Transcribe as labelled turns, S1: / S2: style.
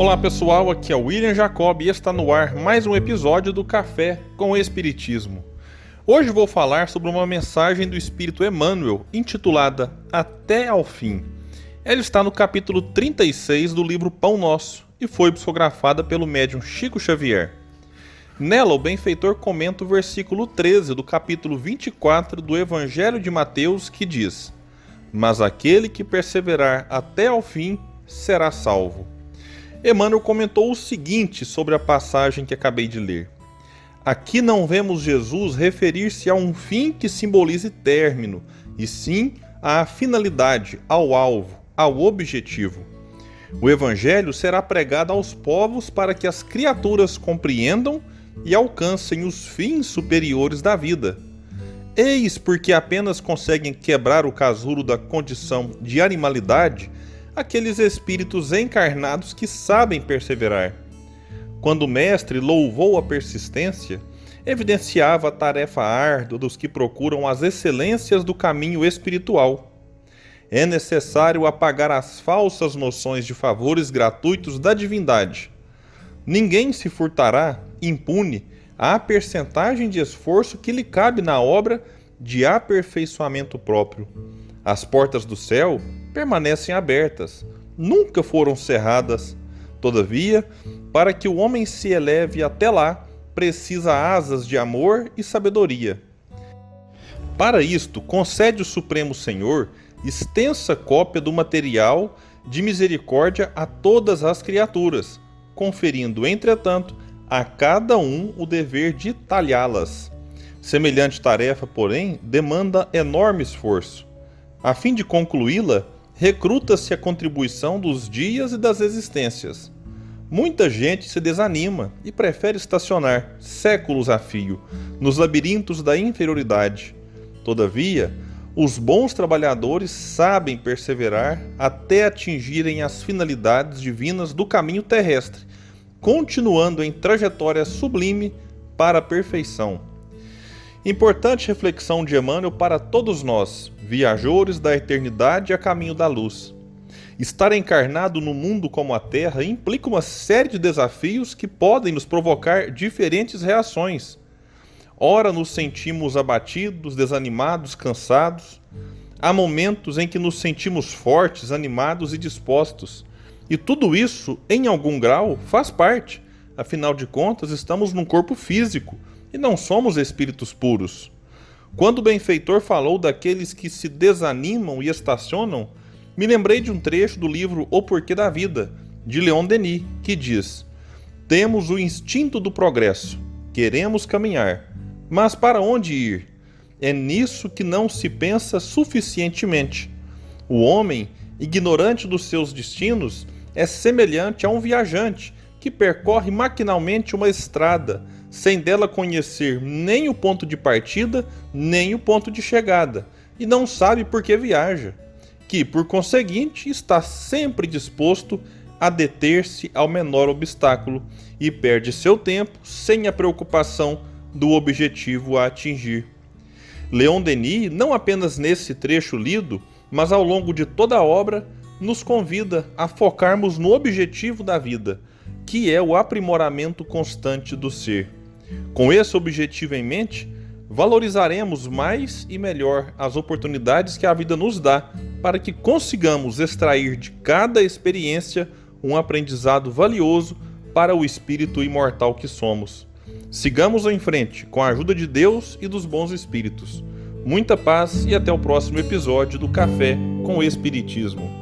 S1: Olá pessoal, aqui é o William Jacob e está no ar mais um episódio do Café com o Espiritismo. Hoje vou falar sobre uma mensagem do Espírito Emmanuel intitulada Até ao Fim. Ela está no capítulo 36 do livro Pão Nosso e foi psicografada pelo médium Chico Xavier. Nela, o benfeitor comenta o versículo 13 do capítulo 24 do Evangelho de Mateus que diz: Mas aquele que perseverar até ao fim será salvo. Emmanuel comentou o seguinte sobre a passagem que acabei de ler. Aqui não vemos Jesus referir-se a um fim que simbolize término, e sim à finalidade, ao alvo, ao objetivo. O Evangelho será pregado aos povos para que as criaturas compreendam e alcancem os fins superiores da vida. Eis porque apenas conseguem quebrar o casulo da condição de animalidade aqueles espíritos encarnados que sabem perseverar. Quando o Mestre louvou a persistência, evidenciava a tarefa árdua dos que procuram as excelências do caminho espiritual. É necessário apagar as falsas noções de favores gratuitos da divindade. Ninguém se furtará, impune, à percentagem de esforço que lhe cabe na obra de aperfeiçoamento próprio. As portas do céu permanecem abertas, nunca foram cerradas. Todavia, para que o homem se eleve até lá, precisa asas de amor e sabedoria. Para isto, concede o Supremo Senhor extensa cópia do material de misericórdia a todas as criaturas, conferindo, entretanto, a cada um o dever de talhá-las. Semelhante tarefa, porém, demanda enorme esforço. A fim de concluí-la, recruta-se a contribuição dos dias e das existências. Muita gente se desanima e prefere estacionar, séculos a fio, nos labirintos da inferioridade. Todavia, os bons trabalhadores sabem perseverar até atingirem as finalidades divinas do caminho terrestre, continuando em trajetória sublime para a perfeição. Importante reflexão de Emmanuel para todos nós, viajores da eternidade a caminho da luz. Estar encarnado no mundo como a Terra implica uma série de desafios que podem nos provocar diferentes reações. Ora, nos sentimos abatidos, desanimados, cansados. Há momentos em que nos sentimos fortes, animados e dispostos. E tudo isso, em algum grau, faz parte. Afinal de contas, estamos num corpo físico e não somos espíritos puros. Quando o benfeitor falou daqueles que se desanimam e estacionam, me lembrei de um trecho do livro O Porquê da Vida, de Leon Denis, que diz: Temos o instinto do progresso, queremos caminhar, mas para onde ir? É nisso que não se pensa suficientemente. O homem, ignorante dos seus destinos, é semelhante a um viajante que percorre maquinalmente uma estrada sem dela conhecer nem o ponto de partida, nem o ponto de chegada, e não sabe por que viaja, que, por conseguinte, está sempre disposto a deter-se ao menor obstáculo e perde seu tempo sem a preocupação do objetivo a atingir. Leon Denis, não apenas nesse trecho lido, mas ao longo de toda a obra, nos convida a focarmos no objetivo da vida, que é o aprimoramento constante do ser. Com esse objetivo em mente, valorizaremos mais e melhor as oportunidades que a vida nos dá para que consigamos extrair de cada experiência um aprendizado valioso para o espírito imortal que somos. Sigamos em frente com a ajuda de Deus e dos bons espíritos. Muita paz e até o próximo episódio do Café com o Espiritismo.